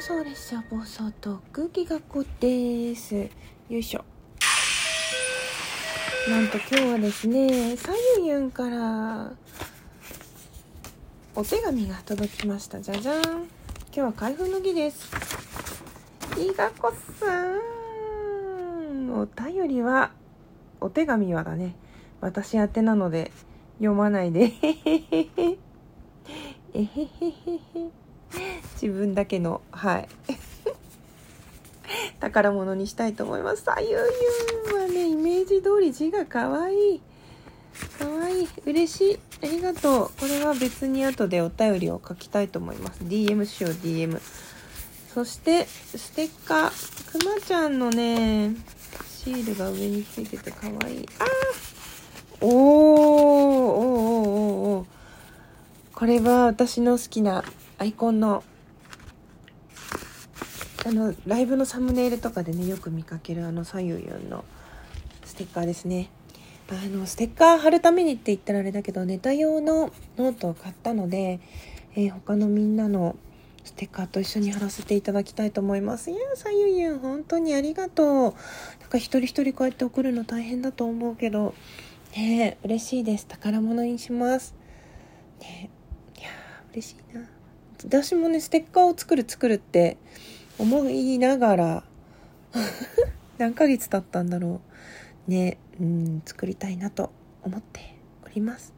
送列車暴走と空気学校です。よいしょ。なんと今日はですねさゆゆんからお手紙が届きました。じゃじゃん。今日は開封の儀です。いがこさん。お便りはお手紙はだね。私宛てなので読まないで。えへへへえへへへへ。自分だけのはい。宝物にしたいと思います。さゆゆはねイメージ通り字がかわい。いかわい。い嬉しい。ありがとう。これは別に後でお便りを書きたいと思います。DM しよう DM そしてステッカー。くまちゃんのねシールが上についててかわいい。あー！おーおーおーおーおー。これは私の好きなアイコンのあのライブのサムネイルとかでねよく見かけるあの左右4のステッカーですね。あのステッカー貼るためにって言ったらあれだけどネタ用のノートを買ったので、えー、他のみんなのステッカーと一緒に貼らせていただきたいと思います。いや左右4本当にありがとう。なんか一人一人こうやって送るの大変だと思うけどね嬉しいです。宝物にします。ねいや嬉しいな。私もねステッカーを作る作るって思いながら 何ヶ月経ったんだろう。ね。うん作りたいなと思っております。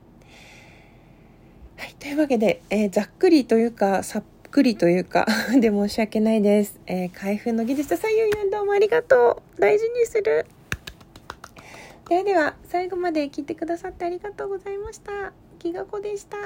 はいというわけで、えー、ざっくりというかさっくりというか で申し訳ないです、えー、開封の技術左右運動もありがとう。大事にする。ではでは最後まで聞いてくださってありがとうございました。きがこでした。